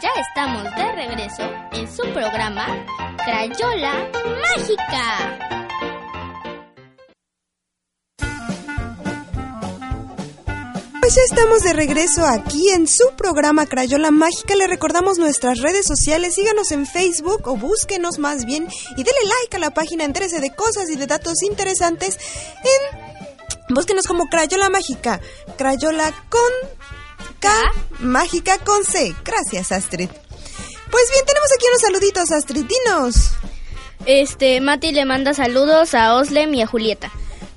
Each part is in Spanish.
ya estamos de regreso en su programa Crayola Mágica. Pues ya estamos de regreso aquí en su programa Crayola Mágica. Le recordamos nuestras redes sociales. Síganos en Facebook o búsquenos más bien y denle like a la página. Entérese de cosas y de datos interesantes en. Búsquenos como Crayola Mágica. Crayola con K, Mágica con C. Gracias, Astrid. Pues bien, tenemos aquí unos saluditos, Astrid. Dinos. Este, Mati le manda saludos a Oslem y a Julieta.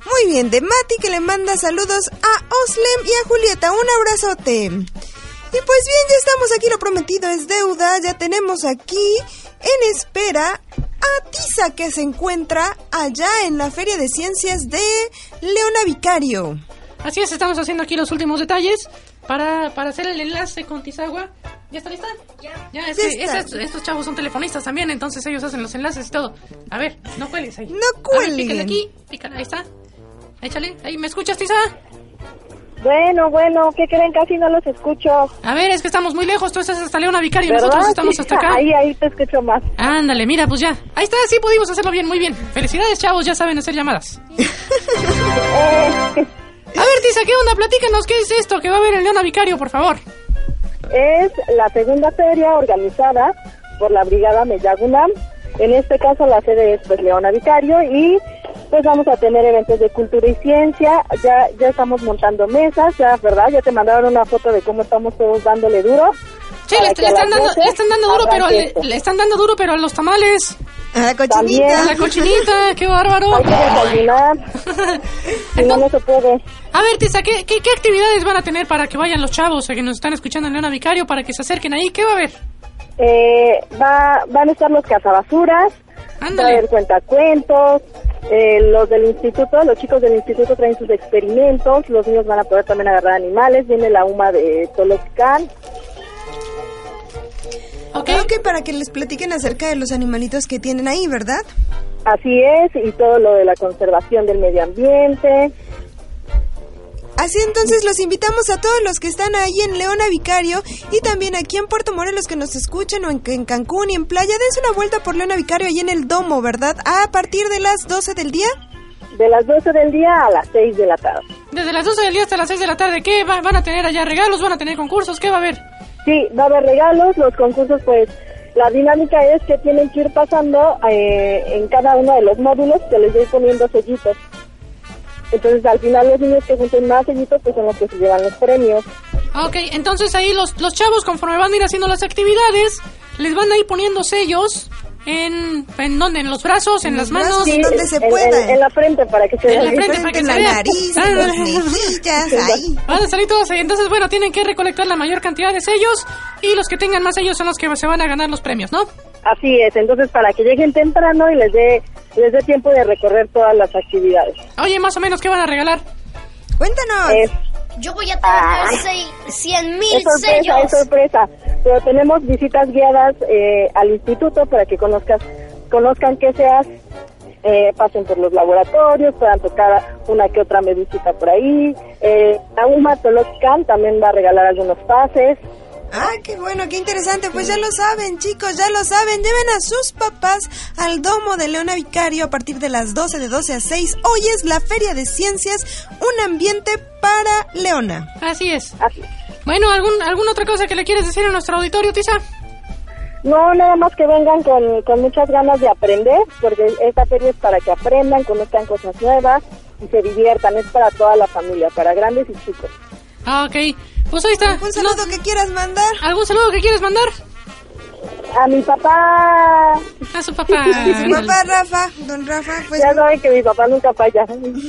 Muy bien, de Mati que le manda saludos a Oslem y a Julieta. Un abrazote. Y pues bien, ya estamos aquí, lo prometido es deuda. Ya tenemos aquí en espera a Tisa que se encuentra allá en la Feria de Ciencias de Leona Vicario. Así es, estamos haciendo aquí los últimos detalles para, para hacer el enlace con Tizagua. ¿Ya está lista? Ya. Ya, es Ya que está. estos, estos chavos son telefonistas también, entonces ellos hacen los enlaces y todo. A ver, no cuelgues ahí. No cuelguen. pícale aquí, pícale, ahí está. Échale, ahí, ¿me escuchas, Tiza? Bueno, bueno, ¿qué creen? Casi no los escucho. A ver, es que estamos muy lejos, tú estás hasta Leona Vicario, ¿Verdad? nosotros estamos hasta acá. Ahí, ahí te escucho más. Ándale, mira, pues ya. Ahí está, sí pudimos hacerlo bien, muy bien. Felicidades, chavos, ya saben hacer llamadas. Eh, A ver, Tiza, ¿qué onda? Platícanos, ¿qué es esto que va a haber en Leona Vicario, por favor? es la segunda feria organizada por la Brigada Mellagunam. En este caso la sede es pues Leona Vicario y pues vamos a tener eventos de cultura y ciencia. Ya ya estamos montando mesas, ya, ¿verdad? Ya te mandaron una foto de cómo estamos todos dándole duro. Sí, le, a están dando, 12 le están dando duro, pero le, le están dando duro, pero a los tamales, A la a cochinita. la cochinita, qué bárbaro. Hay que desayunar. si no, no se puede. A ver, Tiza, ¿qué, qué, qué actividades van a tener para que vayan los chavos que nos están escuchando en Leona Vicario, para que se acerquen ahí? ¿Qué va a haber? Eh, va, van a estar los cazabasuras, va a Ándale. haber cuentacuentos, eh, los del instituto, los chicos del instituto traen sus experimentos, los niños van a poder también agarrar animales, viene la UMA de Toloscán. Ok. Creo que para que les platiquen acerca de los animalitos que tienen ahí, ¿verdad? Así es, y todo lo de la conservación del medio ambiente. Así entonces los invitamos a todos los que están ahí en Leona Vicario y también aquí en Puerto Morelos que nos escuchen o en, en Cancún y en Playa. Dense una vuelta por Leona Vicario ahí en el Domo, ¿verdad? A partir de las 12 del día. De las 12 del día a las 6 de la tarde. Desde las 12 del día hasta las 6 de la tarde, ¿qué va- van a tener allá? ¿Regalos? ¿Van a tener concursos? ¿Qué va a haber? Sí, va a haber regalos, los concursos pues la dinámica es que tienen que ir pasando eh, en cada uno de los módulos, se les va a ir poniendo sellitos. Entonces al final los niños que junten más sellitos pues son los que se llevan los premios. Ok, entonces ahí los, los chavos, conforme van a ir haciendo las actividades, les van a ir poniendo sellos en... ¿En dónde? ¿En los brazos? ¿En, En las manos? sí. donde se en, pueda. En, en la frente para que se En la vea. frente, para que en se la vea. nariz, Ah, en las mejillas, ahí. Van a salir todos ahí. Entonces, bueno, tienen que recolectar la mayor cantidad de sellos y los que tengan más sellos son los que se van a ganar los premios, ¿no? Así es, entonces para que lleguen temprano y les dé les dé tiempo de recorrer todas las actividades. Oye, más o menos, ¿qué van a regalar? Cuéntanos. Es, Yo voy a tener 100 mil es sorpresa, sellos. es sorpresa. Pero tenemos visitas guiadas eh, al instituto para que conozcas, conozcan qué se hace. Eh, pasen por los laboratorios, puedan tocar una que otra medicita por ahí. Eh, la UMA también va a regalar algunos pases. Ah, qué bueno, qué interesante. Pues ya lo saben, chicos, ya lo saben. Lleven a sus papás al domo de Leona Vicario a partir de las 12 de 12 a 6. Hoy es la Feria de Ciencias, un ambiente para Leona. Así es. Así. Bueno, ¿algún, ¿alguna otra cosa que le quieres decir a nuestro auditorio, Tisa? No, nada más que vengan con, con muchas ganas de aprender, porque esta feria es para que aprendan, conozcan cosas nuevas y se diviertan. Es para toda la familia, para grandes y chicos. Ah, ok. Pues ahí está. ¿Un saludo que quieras mandar? ¿Algún saludo que quieres mandar? A mi papá, A su papá. Su papá Rafa, don Rafa, pues ya saben que mi papá nunca falla.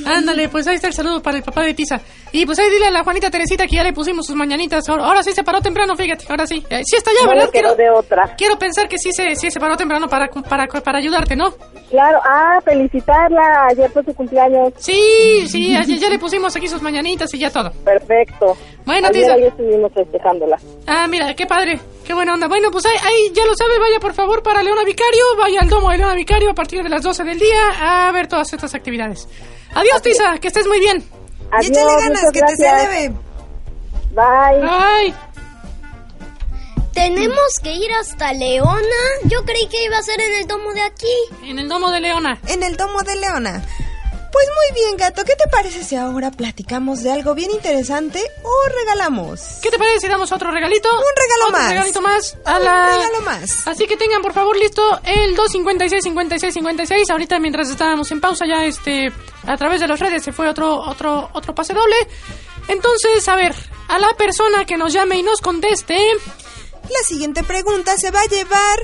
Ándale, pues ahí está el saludo para el papá de Tisa. Y pues ahí dile a la Juanita Teresita que ya le pusimos sus mañanitas. Ahora, ahora sí se paró temprano, fíjate, ahora sí. Eh, sí está ya, No ¿verdad? quedó de otra. quiero pensar que sí se, sí se paró temprano para, para, para ayudarte, ¿no? Claro, ah, felicitarla, ayer fue su cumpleaños. Sí, sí, ya, ya le pusimos aquí sus mañanitas y ya todo. Perfecto. Bueno, ayer, Tisa. ayer estuvimos festejándola. Ah, mira, qué padre, qué buena onda. Bueno, pues ahí, ahí ya lo sabe, vaya por favor para Leona Vicario, vaya al domo de Leona Vicario a partir de las 12 del día a ver todas estas actividades. Adiós, Tisa, que estés muy bien. y Adiós, échale ganas, muchas que te gracias. debe. Bye. Bye. Tenemos que ir hasta Leona. Yo creí que iba a ser en el domo de aquí. En el domo de Leona. En el domo de Leona. Pues muy bien, gato. ¿Qué te parece si ahora platicamos de algo bien interesante o regalamos? ¿Qué te parece si damos otro regalito? Un regalo Otro más. regalito más a Un la... regalo más. Así que tengan por favor listo el 256 56 56. Ahorita mientras estábamos en pausa ya este a través de las redes se fue otro otro otro pase doble. Entonces, a ver, a la persona que nos llame y nos conteste, La siguiente pregunta se va a llevar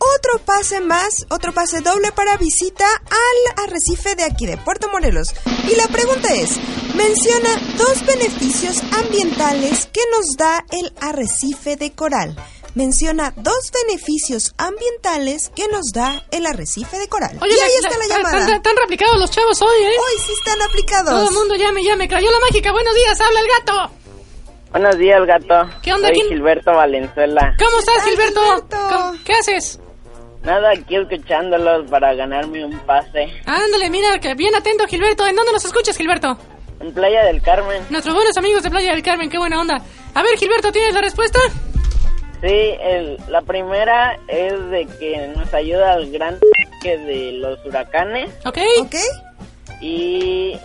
otro pase más, otro pase doble para visita al arrecife de aquí de Puerto Morelos. Y la pregunta es, menciona dos beneficios ambientales que nos da el arrecife de coral. Menciona dos beneficios ambientales que nos da el arrecife de coral. Oye, y ahí la- está la la- llamada. Están, están replicados los chavos hoy, ¿eh? Hoy sí están aplicados. Todo el mundo llame, llame. Crayola mágica, buenos días, habla el gato. Buenos días, gato. ¿Qué onda, Soy quién? Gilberto Valenzuela. ¿Cómo estás, Gilberto? Gilberto? ¿Cómo- ¿Qué haces? Nada, aquí escuchándolos para ganarme un pase. Ándale, mira, que bien atento, Gilberto. ¿En dónde nos escuchas, Gilberto? En Playa del Carmen. Nuestros buenos amigos de Playa del Carmen, qué buena onda. A ver, Gilberto, ¿tienes la respuesta? Sí, el, la primera es de que nos ayuda al gran que de los huracanes. ¿Ok? ¿Ok? Y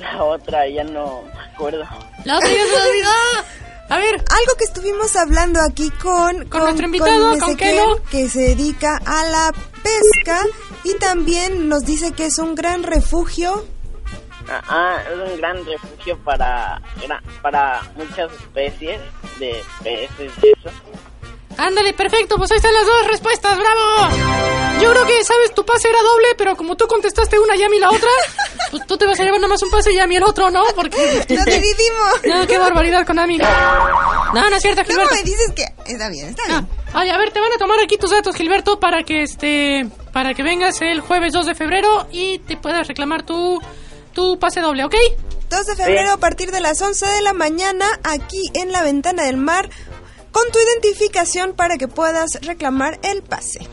la otra ya no me acuerdo. La otra ya se olvidó. A ver, Algo que estuvimos hablando aquí con, Con nuestro invitado, con Ezequiel, Kelo. que se dedica a la pesca y también nos dice que es un gran refugio. Ah, ah, es un gran refugio para, para muchas especies de peces y eso. ándale, perfecto, pues ahí están las dos respuestas, bravo. Yo creo que, sabes, tu pase era doble, pero como tú contestaste una y a mí la otra, pues tú te vas a llevar nada más un pase y a mí el otro, ¿no? Porque... Lo dividimos. No, qué barbaridad con Ami. No, no es cierto, Gilberto. me dices que está bien, está Ah, bien. Oye, a ver, te van a tomar aquí tus datos, Gilberto, para que este, para que vengas el jueves 2 de febrero y te puedas reclamar tu, tu pase doble, ¿ok? 2 de febrero a partir de las 11 de la mañana aquí en la ventana del mar con tu identificación para que puedas reclamar el pase.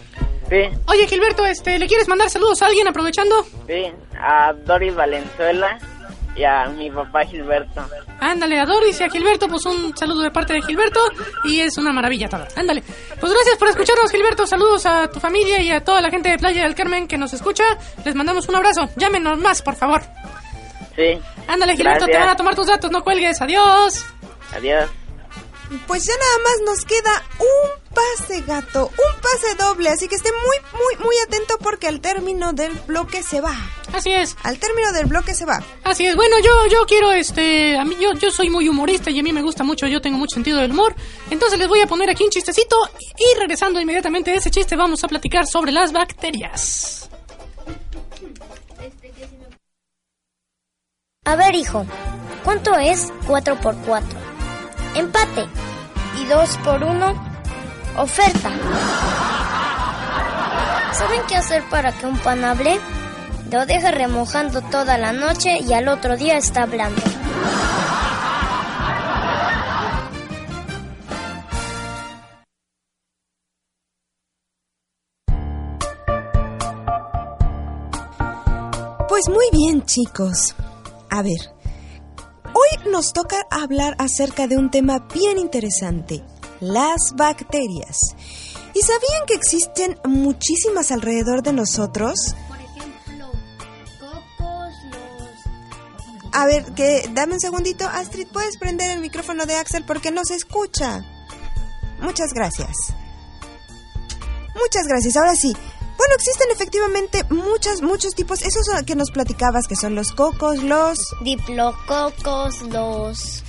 Sí, Oye, Gilberto, este, ¿le quieres mandar saludos a alguien aprovechando? sí, a Doris Valenzuela y a mi papá Gilberto. Ándale, a Doris y a Gilberto, pues un saludo de parte de Gilberto y es una maravilla todo. Ándale. Pues gracias por escucharnos, Gilberto. Saludos a tu familia y a toda la gente de Playa del Carmen que nos escucha. Les mandamos un abrazo. Llámenos más, por favor. Sí, Ándale, Gilberto, te van a tomar tus datos, no cuelgues. Adiós. adiós. Pues ya nada más nos queda un pase gato, un pase doble, así que esté muy, muy, muy atento porque al término del bloque se va. Así es. Al término del bloque se va. Así es, bueno, yo, yo quiero, este, a mí, yo, yo soy muy humorista y a mí me gusta mucho, yo tengo mucho sentido del humor, entonces les voy a poner aquí un chistecito y regresando inmediatamente de ese chiste vamos a platicar sobre las bacterias. A ver, hijo, ¿cuánto es 4 por 4? Empate. ¿Y 2 por 1? Oferta. ¿Saben qué hacer para que un pan hable? Lo deja remojando toda la noche y al otro día está hablando. Pues muy bien, chicos. A ver, hoy nos toca hablar acerca de un tema bien interesante, las bacterias. ¿Y sabían que existen muchísimas alrededor de nosotros? Por ejemplo, cocos, los... A ver, que dame un segundito, Astrid, ¿puedes prender el micrófono de Axel porque no se escucha? Muchas gracias. Muchas gracias. Ahora sí. Bueno, existen efectivamente muchas, muchos tipos. Esos son que nos platicabas, que son los cocos, los... Diplococos, los...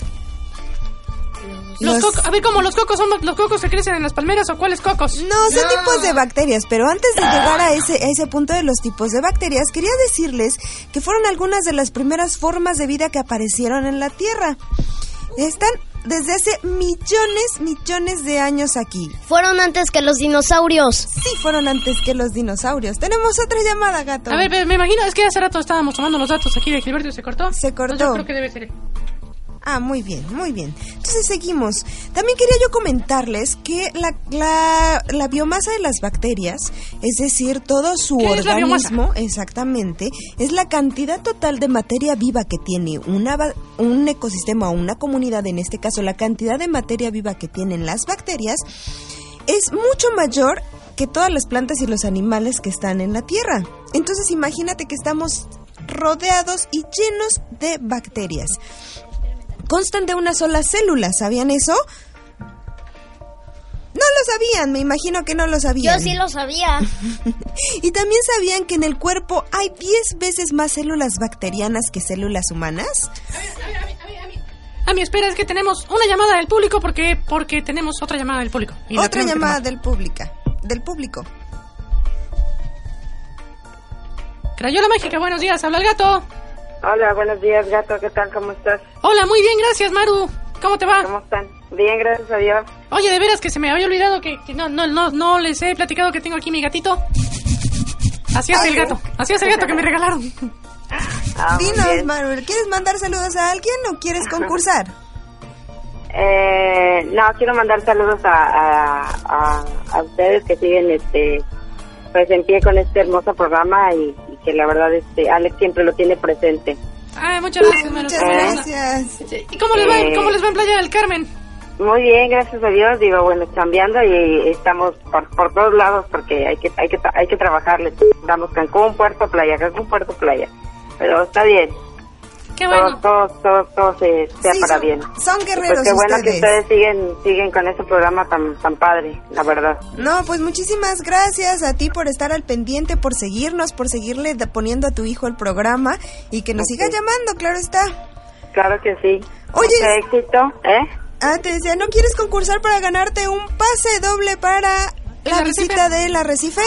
Los Los- cocos, a ver, ¿cómo los cocos son los cocos que crecen en las palmeras o cuáles cocos? No, son tipos de bacterias, pero antes de llegar a ese, a ese punto de los tipos de bacterias, quería decirles que fueron algunas de las primeras formas de vida que aparecieron en la Tierra. Están desde hace millones, millones de años aquí. Fueron antes que los dinosaurios. Sí, fueron antes que los dinosaurios. Tenemos otra llamada, gato. A ver, me imagino, es que hace rato estábamos tomando los datos aquí de Gilberto y se cortó. Se cortó. Entonces yo creo que debe ser. Ah, muy bien, muy bien. Entonces seguimos. También quería yo comentarles que la, la, la biomasa de las bacterias, es decir, todo su ¿Qué es la organismo, exactamente, es la cantidad total de materia viva que tiene una, un ecosistema o una comunidad, en este caso la cantidad de materia viva que tienen las bacterias, es mucho mayor que todas las plantas y los animales que están en la Tierra. Entonces imagínate que estamos rodeados y llenos de bacterias. Constan de una sola célula, ¿sabían eso? No lo sabían, me imagino que no lo Yo sabían. sí lo sabía. ¿Y también sabían que en el cuerpo hay 10 veces más células bacterianas que células humanas? A mi espera, es que tenemos una llamada del público porque porque tenemos otra llamada del público. Y Otra llamada del pública, del público. Crayola Mágica, buenos días, habla el gato. Hola, buenos días, gato. ¿Qué tal? ¿Cómo estás? Hola, muy bien, gracias, Maru. ¿Cómo te va? ¿Cómo están? Bien, gracias a Dios. Oye, de veras que se me había olvidado que, que no, no, no, no les he platicado que tengo aquí mi gatito. Así es Ah, el ¿sí? gato, así es el gato que me regalaron. Ah, Dinos, bien. Manuel, ¿quieres mandar saludos a alguien o quieres concursar? Eh, no, quiero mandar saludos a, a, a, a ustedes que siguen este pues en pie con este hermoso programa y que la verdad este Alex siempre lo tiene presente. Ay, muchas gracias, Maru. Muchas gracias. ¿Y cómo les va, Eh. cómo les va en Playa del Carmen? Muy bien, gracias a Dios. Digo, bueno, cambiando y estamos por, por todos lados porque hay que hay que hay que trabajarle. Estamos Cancún, Puerto Playa, Cancún, Puerto Playa. Pero está bien. Qué todo, bueno. todo, todo, todo se, sea Sí, para son- bien. son Y guerreros Pues qué bueno que ustedes. siguen, siguen con ese programa tan, tan padre, la verdad. No, pues muchísimas gracias a ti por estar al pendiente, por seguirnos, por seguirle poniendo a tu hijo el programa y que nos Ok. siga llamando, claro está. Claro que sí. Oye. Mucho éxito, ¿eh? Ah, te decía, ¿no quieres concursar para ganarte un pase doble para ¿El la arrecife? visita del arrecife?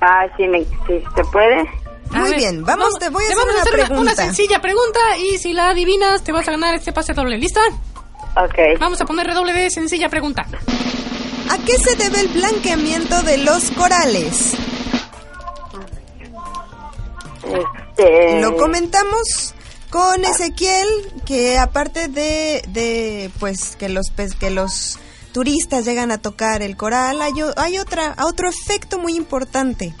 Ah, sí, me, sí, ¿se puede? A Muy ver, bien, vamos, te voy a hacer vamos una hacer una, sencilla pregunta y si la adivinas te vas a ganar este pase doble. ¿Lista? Ok. Vamos a poner redoble de sencilla pregunta. ¿A qué se debe el blanqueamiento de los corales? Este, Lo comentamos con Ezequiel que aparte de, de pues que los pez- que los turistas llegan a tocar el coral, hay, hay otra otro efecto muy importante.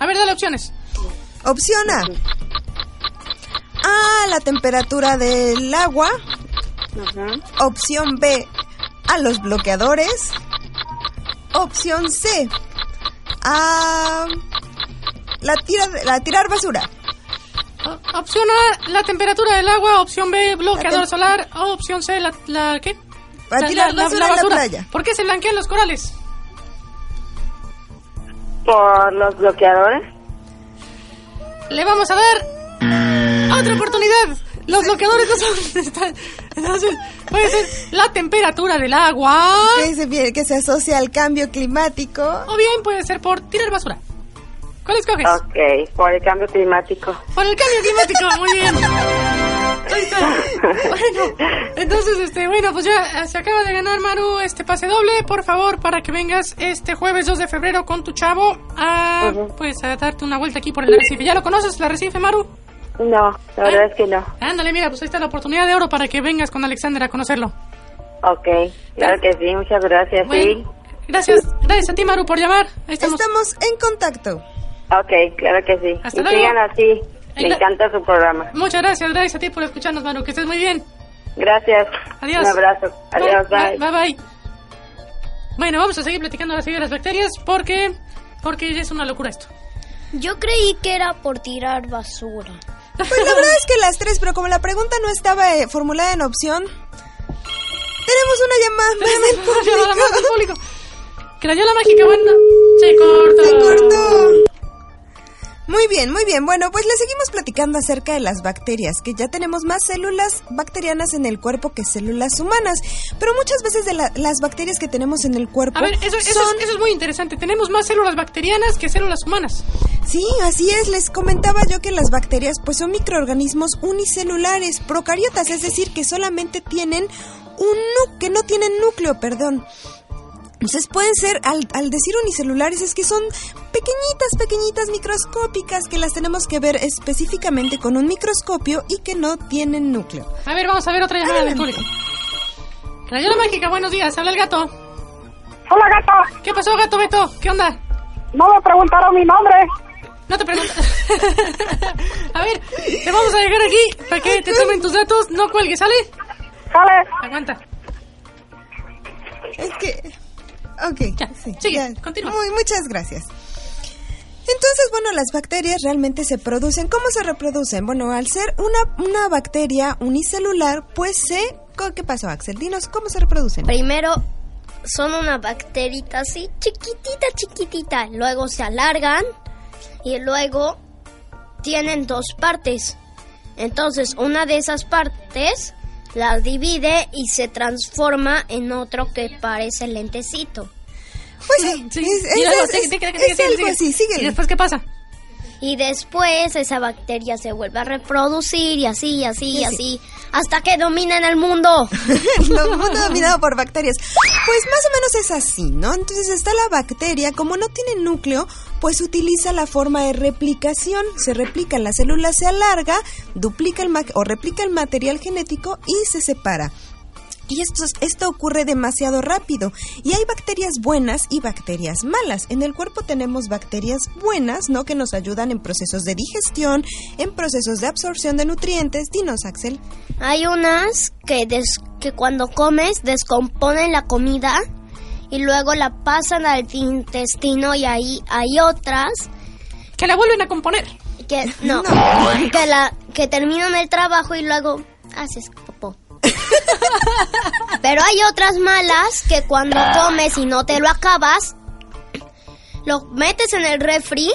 A ver, dale opciones. Opción A. A la temperatura del agua. ujú. Opción B. A los bloqueadores. Opción C. A la tira, la tirar basura. O- opción A, la temperatura del agua. Opción B, bloqueador La solar. O opción C, la, la ¿qué? A tirar basura en la playa. ¿Por qué se blanquean los corales? Por los bloqueadores. Le vamos a dar otra oportunidad. Los bloqueadores no son... están- Entonces, puede ser la temperatura del agua. Que se, que se asocia al cambio climático. O bien puede ser por tirar basura. ¿Cuál escoges? Ok, por el cambio climático. Por el cambio climático, muy bien. Ahí está. Bueno, entonces, este, bueno, pues ya eh, se acaba de ganar Maru este pase doble. Por favor, para que vengas este jueves 2 de febrero con tu chavo a, pues, a darte una vuelta aquí por el Arrecife. ¿Ya lo conoces, el Arrecife, Maru? No, la verdad es que no. Ándale, mira, pues ahí está la oportunidad de oro para que vengas con Alexander a conocerlo. Ok, claro que sí, muchas gracias, Bueno, gracias, gracias a ti, Maru, por llamar. Ahí estamos. Estamos en contacto. Ok, claro que sí. Hasta y luego. sigan así. Me Gra- encanta su programa. Muchas gracias, gracias a ti por escucharnos, Maru. Que estés muy bien. Gracias. Adiós. Un abrazo. Adiós, bye. Bye, bye. Bueno, vamos a seguir platicando ahora sí de las bacterias porque porque ya es una locura esto. Yo creí que era por tirar basura. Pues la verdad es que las tres, pero como la pregunta no estaba eh, formulada en opción, tenemos una llamada más del Tenemos una llamada más del público. público. Crayola mágica, bueno. Se cortó. Se cortó. Muy bien, muy bien. Bueno, pues le seguimos platicando acerca de las bacterias, que ya tenemos más células bacterianas en el cuerpo que células humanas. Pero muchas veces de la- las bacterias que tenemos en el cuerpo A ver, eso, eso, son... es, eso es muy interesante. Tenemos más células bacterianas que células humanas. Sí, así es. Les comentaba yo que las bacterias pues son microorganismos unicelulares, procariotas, es decir, que solamente tienen un que no tienen núcleo, perdón. Entonces pueden ser, al, al, decir unicelulares, es que son pequeñitas, pequeñitas, microscópicas que las tenemos que ver específicamente con un microscopio y que no tienen núcleo. A ver, vamos a ver otra llamada del público. Crayola mágica, buenos días, habla el gato. Hola, gato. ¿Qué pasó, gato Beto? ¿Qué onda? No me preguntaron mi nombre. No te pregunto. a ver, te vamos a dejar aquí para que te tomen tus datos. No cuelgues, ¿sale? Sale. Aguanta. Es que... Ok, ya, sí, sigue, ya. continúa. Muy, muchas gracias. Entonces, bueno, las bacterias realmente se producen. ¿Cómo se reproducen? Bueno, al ser una, una bacteria unicelular, pues se... ¿Qué pasó, Axel? Dinos, ¿cómo se reproducen? Primero son una bacterita así, chiquitita, chiquitita. Luego se alargan y luego tienen dos partes. Entonces, una de esas partes la divide y se transforma en otro que parece lentecito. Pues sí, Sí, es, y luego, es- sigue, es- sigue, sigue, es sigue, algo sigue. así, síguele. ¿Y después qué pasa? Y después esa bacteria se vuelve a reproducir y así, y así, y así, hasta que dominen el mundo. el mundo dominado por bacterias. Pues más o menos es así, ¿no? Entonces está la bacteria, como no tiene núcleo, pues utiliza la forma de replicación. Se replica, la célula se alarga, duplica el ma- o replica el material genético y se separa. Y esto, esto ocurre demasiado rápido. Y hay bacterias buenas y bacterias malas. En el cuerpo tenemos bacterias buenas, ¿no? Que nos ayudan en procesos de digestión, en procesos de absorción de nutrientes. Dinos, Axel. Hay unas que, des- que cuando comes descomponen la comida y luego la pasan al intestino y ahí hay otras Que la vuelven a componer. que no, que la que terminan el trabajo y luego haces popó. Pero hay otras malas que cuando comes y no te lo acabas, lo metes en el refri,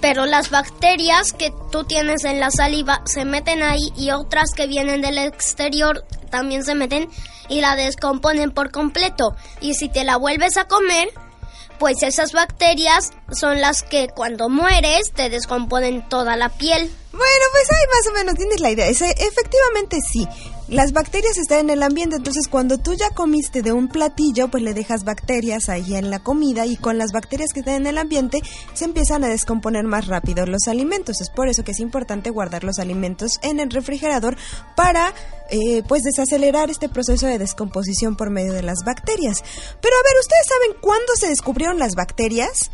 pero las bacterias que tú tienes en la saliva se meten ahí y otras que vienen del exterior también se meten y la descomponen por completo. Y si te la vuelves a comer, pues esas bacterias son las que cuando mueres te descomponen toda la piel. Bueno, pues ahí más o menos tienes la idea. Efectivamente sí. Las bacterias están en el ambiente, entonces cuando tú ya comiste de un platillo, pues le dejas bacterias ahí en la comida y con las bacterias que están en el ambiente se empiezan a descomponer más rápido los alimentos. Es por eso que es importante guardar los alimentos en el refrigerador para eh, pues desacelerar este proceso de descomposición por medio de las bacterias. Pero a ver, ¿ustedes saben cuándo se descubrieron las bacterias?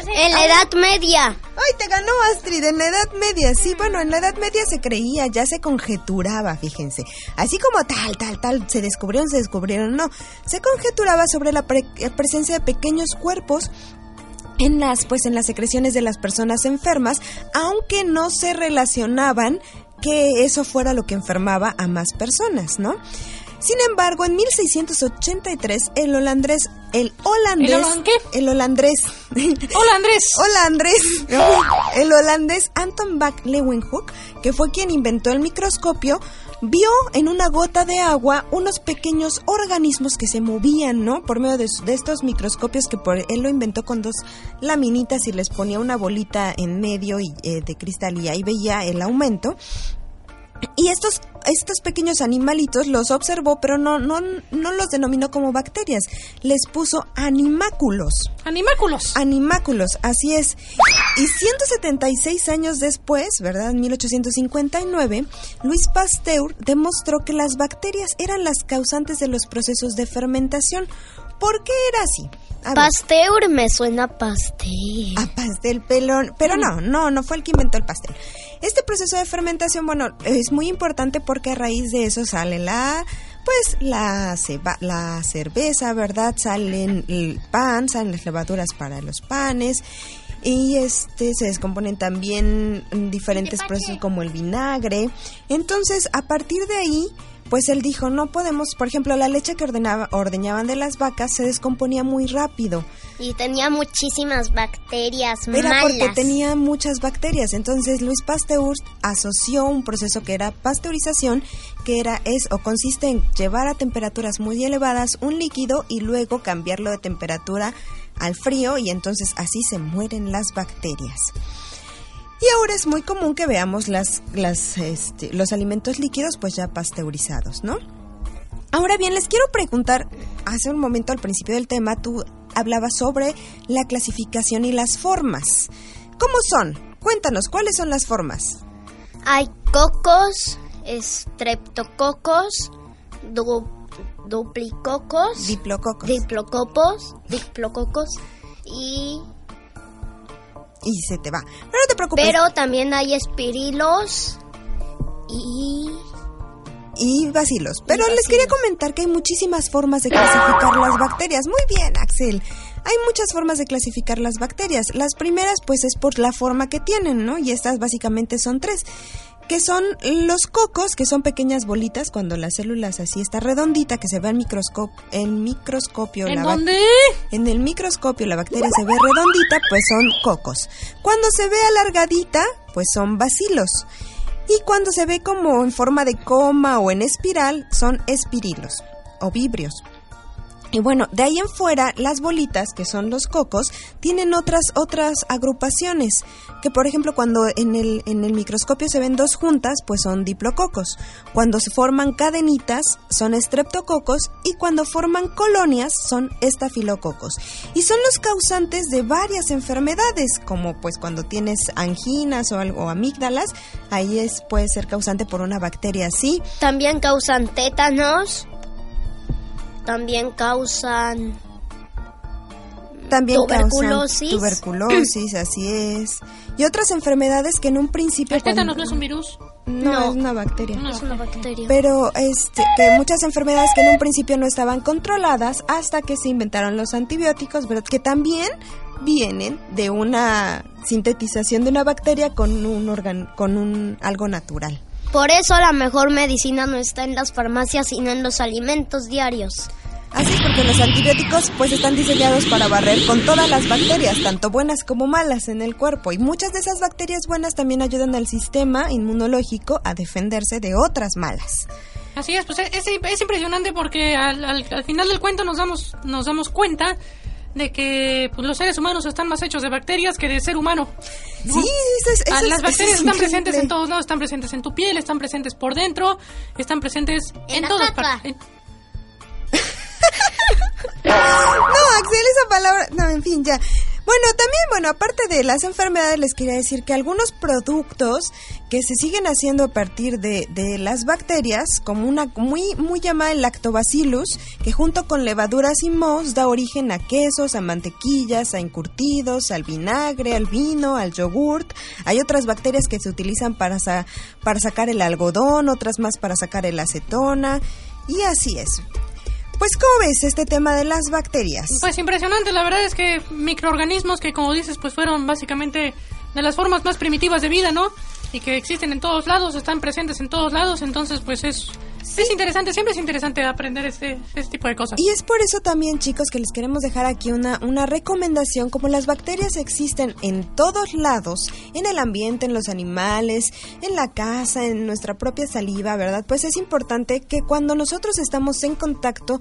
En la Edad Media. Ay, te ganó Astrid en la Edad Media. Sí, bueno, en la Edad Media se creía, ya se conjeturaba, fíjense. Así como tal, tal, tal, se descubrieron, se descubrieron, no. Se conjeturaba sobre la pre- eh, presencia de pequeños cuerpos en las pues en las secreciones de las personas enfermas, aunque no se relacionaban que eso fuera lo que enfermaba a más personas, ¿no? Sin embargo, en 1683 el holandés el holandés ¿El holan- qué? el holandés Hola, Andrés. Hola Andrés. El holandés Anton Bach Leeuwenhoek, que fue quien inventó el microscopio, vio en una gota de agua unos pequeños organismos que se movían, ¿no? Por medio de, de estos microscopios que por, él lo inventó con dos laminitas y les ponía una bolita en medio y, eh, de cristal y ahí veía el aumento. Y estos, estos pequeños animalitos los observó, pero no, no, no los denominó como bacterias, les puso animáculos. Animáculos. Animáculos, así es. Y 176 años después, ¿verdad? En 1859, Luis Pasteur demostró que las bacterias eran las causantes de los procesos de fermentación. ¿Por qué era así? A ver. Pasteur me suena a pastel. A pastel pelón. Pero no, no, no fue el que inventó el pastel. Este proceso de fermentación, bueno, es muy importante porque a raíz de eso sale la, pues, la, ceba- la cerveza, ¿verdad? Salen el pan, salen las levaduras para los panes. Y este se descomponen también diferentes procesos como el vinagre. Entonces, a partir de ahí, pues él dijo, no podemos, por ejemplo, la leche que ordenaba, ordeñaban de las vacas se descomponía muy rápido. Y tenía muchísimas bacterias Era malas. porque tenía muchas bacterias. Entonces Luis Pasteur asoció un proceso que era pasteurización, que era es o consiste en llevar a temperaturas muy elevadas un líquido y luego cambiarlo de temperatura al frío y entonces así se mueren las bacterias. Y ahora es muy común que veamos las, las, este, los alimentos líquidos pues ya pasteurizados, ¿no? Ahora bien, les quiero preguntar, hace un momento al principio del tema tú hablabas sobre la clasificación y las formas. ¿Cómo son? Cuéntanos, ¿cuáles son las formas? Hay cocos, estreptococos, du- duplicocos, Diplococos. diplocopos, diplococos y... y se te va. Pero no te preocupes. Pero también hay espirilos y... y bacilos. Pero les quería comentar que hay muchísimas formas de clasificar las bacterias. Muy bien, Axel. Hay muchas formas de clasificar las bacterias. Las primeras, pues, es por la forma que tienen, ¿no? Y estas básicamente son tres. Que son los cocos, que son pequeñas bolitas, cuando las células así está redondita, que se ve en microscopio. En microscopio ¿En la dónde? En el microscopio la bacteria se ve redondita, pues son cocos. Cuando se ve alargadita, pues son bacilos. Y cuando se ve como en forma de coma o en espiral, son espirilos o vibrios. Y bueno, de ahí en fuera, las bolitas, que son los cocos, tienen otras, otras agrupaciones. Que por ejemplo, cuando en el, en el microscopio se ven dos juntas, pues son diplococos. Cuando se forman cadenitas, son estreptococos. Y cuando forman colonias, son estafilococos. Y son los causantes de varias enfermedades, como pues cuando tienes anginas o algo, amígdalas, ahí es, puede ser causante por una bacteria así. También causan tétanos. También causan... También Tuberculosis. causan tuberculosis, así es. Y otras enfermedades que en un principio... ¿El tétanos cuando- no es un virus? No, No. es una bacteria. No. Es una bacteria. Pero este, que muchas enfermedades que en un principio no estaban controladas hasta que se inventaron los antibióticos, ¿verdad? Que también vienen de una sintetización de una bacteria con un organ, con un algo natural. Por eso la mejor medicina no está en las farmacias, sino en los alimentos diarios. Así es porque los antibióticos pues están diseñados para barrer con todas las bacterias, tanto buenas como malas en el cuerpo. Y muchas de esas bacterias buenas también ayudan al sistema inmunológico a defenderse de otras malas. Así es, pues es, es impresionante porque al, al- al final del cuento nos damos, nos damos cuenta de que pues, los seres humanos están más hechos de bacterias que de ser humano. ¿no? Sí, eso es, eso Ah, es- las eso bacterias es están increíble. presentes en todos lados, están presentes en tu piel, están presentes por dentro, están presentes en, En todas partes. No, Axel, esa palabra. No, en fin, ya. Bueno, también, bueno, aparte de las enfermedades, les quería decir que algunos productos que se siguen haciendo a partir de, de las bacterias, como una muy, muy llamada el lactobacillus, que junto con levaduras y mohos da origen a quesos, a mantequillas, a encurtidos, al vinagre, al vino, al yogurt. Hay otras bacterias que se utilizan para, sa- para sacar el algodón, otras más para sacar el acetona, y así es. Pues, ¿cómo ves este tema de las bacterias? Pues impresionante, la verdad es que microorganismos que como dices pues fueron básicamente de las formas más primitivas de vida, ¿no? Y que existen en todos lados, están presentes en todos lados, entonces pues es, es interesante, siempre es interesante aprender este, este tipo de cosas. Y es por eso también, chicos, que les queremos dejar aquí una, una recomendación. Como las bacterias existen en todos lados, en el ambiente, en los animales, en la casa, en nuestra propia saliva, ¿verdad? Pues es importante que cuando nosotros estamos en contacto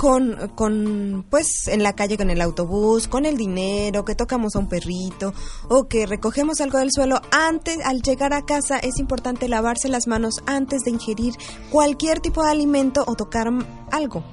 con, con, pues, en la calle con el autobús, con el dinero, que tocamos a un perrito o que recogemos algo del suelo, antes, al llegar a casa, es importante lavarse las manos antes de ingerir cualquier tipo de alimento o tocar algo.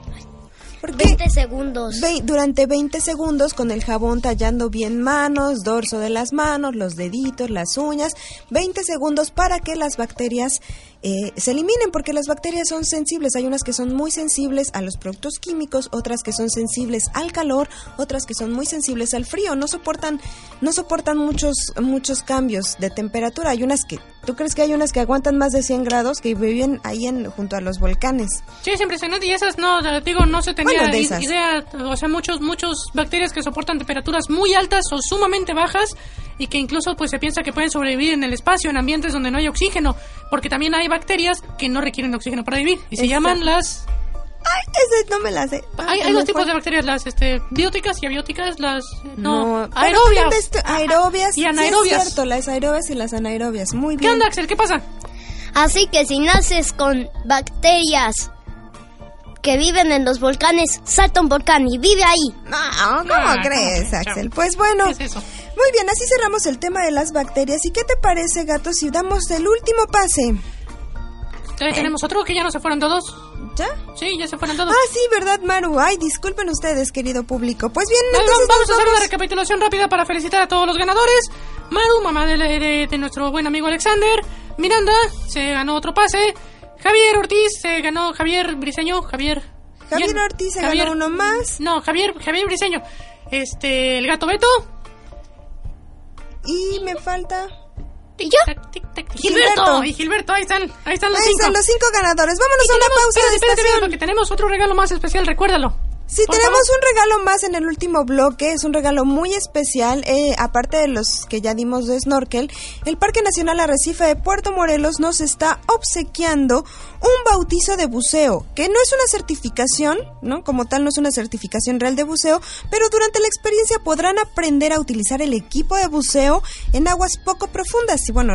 Porque 20 segundos. ve- durante 20 segundos con el jabón tallando bien manos, dorso de las manos, los deditos, las uñas, 20 segundos para que las bacterias eh, se eliminen, porque las bacterias son sensibles. Hay unas que son muy sensibles a los productos químicos, otras que son sensibles al calor, otras que son muy sensibles al frío. No soportan, no soportan muchos, muchos cambios de temperatura. Hay unas que, ¿tú crees que hay unas que aguantan más de 100 grados que viven ahí en, junto a los volcanes? Sí, es impresionante y esas no, digo, no se tenía Bueno, de i- esas. idea, o sea, muchos, muchos bacterias que soportan temperaturas muy altas o sumamente bajas y que incluso pues se piensa que pueden sobrevivir en el espacio, en ambientes donde no hay oxígeno, porque también hay bacterias que no requieren oxígeno para vivir y se Exacto. llaman las... Ay, ese no me la sé. Hay, hay ¿Me dos tipos de bacterias, las este, bióticas y abióticas, las... No, aerobias. aerobias. Y sí es anaerobias. cierto, las aerobias y las anaerobias. Muy ¿Qué bien. onda, Axel? ¿Qué pasa? Así que si naces con bacterias que viven en los volcanes, salta un volcán y vive ahí. No, ¿cómo Ah, crees, ¿cómo? Axel? Pues bueno. ¿Qué es eso? Muy bien, así cerramos el tema de las bacterias. ¿Y qué te parece, gato, si damos el último pase? Todavía tenemos otro que ya no se fueron todos. ¿Ya? Sí, ya se fueron todos. Ah, sí, ¿verdad, Maru? Ay, disculpen ustedes, querido público. Pues bien, Vamos, entonces vamos a hacer una recapitulación rápida para felicitar a todos los ganadores. Maru, mamá de, de- de nuestro buen amigo Alexander. Miranda, se ganó otro pase. Javier Ortiz, se ganó Javier Briseño. Javier. Javier. Ortiz se Javier- ganó uno más. No, Javier, Javier Briseño. Este, el gato Beto. Y me falta... ¿Y yo? Gilberto. Y Gilberto, ahí están, ahí están los Ahí cinco. están los cinco ganadores. Vámonos Y a una tenemos- pausa espérate, de espérate, estación. porque tenemos otro regalo más especial, recuérdalo. Sí, tenemos favor. un regalo más en el último bloque, es un regalo muy especial, eh, aparte de los que ya dimos de snorkel, el Parque Nacional Arrecife de Puerto Morelos nos está obsequiando un bautizo de buceo, que no es una certificación, ¿no? Como tal no es una certificación real de buceo, pero durante la experiencia podrán aprender a utilizar el equipo de buceo en aguas poco profundas y bueno,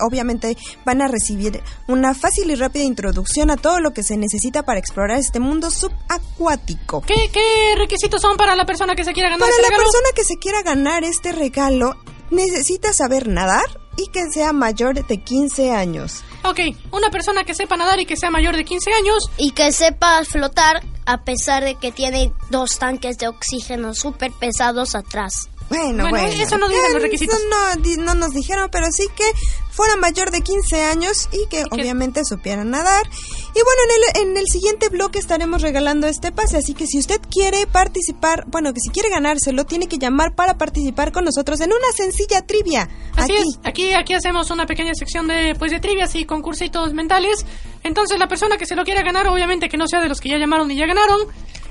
obviamente van a recibir una fácil y rápida introducción a todo lo que se necesita para explorar este mundo subacuático. ¿Qué, ¿Qué requisitos son para la persona que se quiera ganar Para este la regalo? persona que se quiera ganar este regalo, necesita saber nadar y que sea mayor de 15 años. Ok, una persona que sepa nadar y que sea mayor de 15 años. Y que sepa flotar a pesar de que tiene dos tanques de oxígeno súper pesados atrás. Bueno, Bueno, bueno. eso no dicen los Eh, requisitos. No, no nos dijeron, pero sí que fuera mayor de 15 años y que obviamente supiera nadar. Y bueno, en el, en el siguiente bloque estaremos regalando este pase, así que si usted quiere participar, bueno, que si quiere ganárselo, tiene que llamar para participar con nosotros en una sencilla trivia. Así aquí. es, aquí, aquí hacemos una pequeña sección de, pues, de trivias y concursitos mentales. Entonces, la persona que se lo quiera ganar, obviamente que no sea de los que ya llamaron y ya ganaron,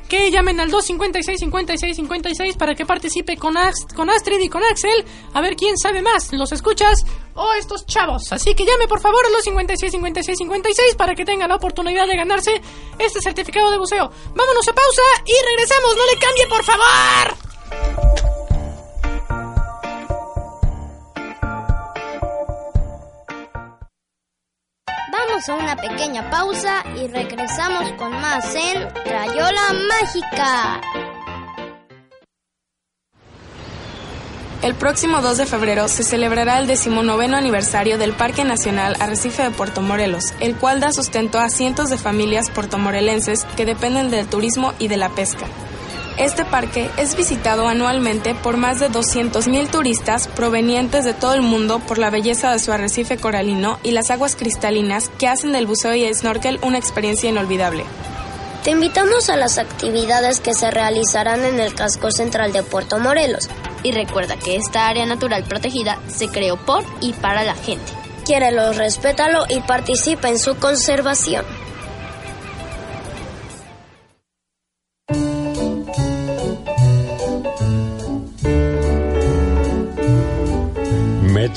que llamen al 256 56 56 para que participe con, con Astrid y con Axel a ver quién sabe más, los escuchas o estos chavos. Así que llame por favor a los 56 56 56 para que tenga la oportunidad de ganarse este certificado de buceo. Vámonos a pausa y regresamos, no le cambie por favor. A una pequeña pausa y regresamos con más en Crayola Mágica. El próximo 2 de febrero se celebrará el decimonoveno aniversario del Parque Nacional Arrecife de Puerto Morelos, el cual da sustento a cientos de familias puertomorelenses que dependen del turismo y de la pesca. Este parque es visitado anualmente por más de 200.000 turistas provenientes de todo el mundo por la belleza de su arrecife coralino y las aguas cristalinas que hacen del buceo y el snorkel una experiencia inolvidable. Te invitamos a las actividades que se realizarán en el casco central de Puerto Morelos. Y recuerda que esta área natural protegida se creó por y para la gente. Quiérelo, respétalo y participa en su conservación.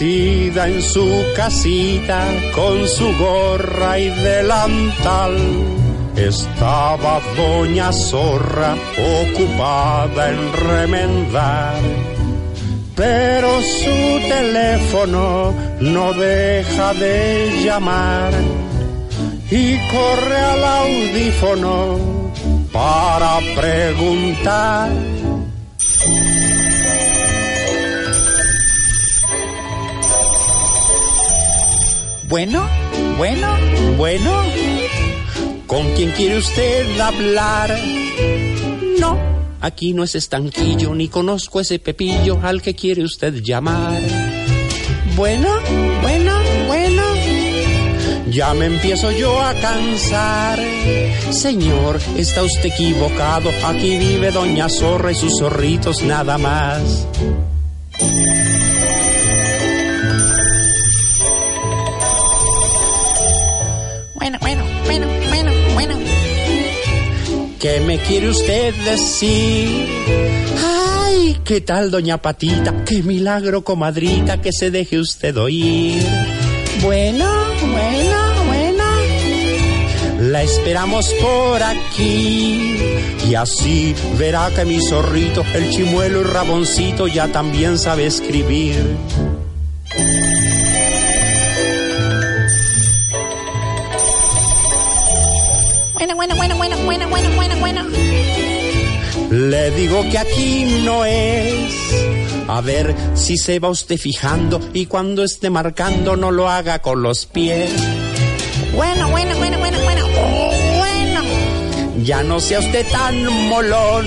En su casita con su gorra y delantal, estaba doña Zorra ocupada en remendar. Pero su teléfono no deja de llamar y corre al audífono para preguntar. Bueno, bueno, bueno. ¿Con quién quiere usted hablar? No, aquí no es estanquillo, ni conozco ese pepillo al que quiere usted llamar. Bueno, bueno, bueno. Ya me empiezo yo a cansar. Señor, está usted equivocado. Aquí vive Doña Zorra y sus zorritos nada más. ¿Qué me quiere usted decir? Ay, ¿qué tal, doña Patita? Qué milagro, comadrita, que se deje usted oír. Bueno, bueno, bueno. La esperamos por aquí. Y así verá que mi zorrito, el chimuelo y raboncito, ya también sabe escribir. Le digo que aquí no es. A ver si se va usted fijando y cuando esté marcando no lo haga con los pies. Bueno, bueno, bueno, bueno, bueno. Bueno. Ya no sea usted tan molón.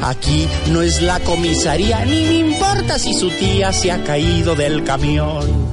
Aquí no es la comisaría, ni me importa si su tía se ha caído del camión.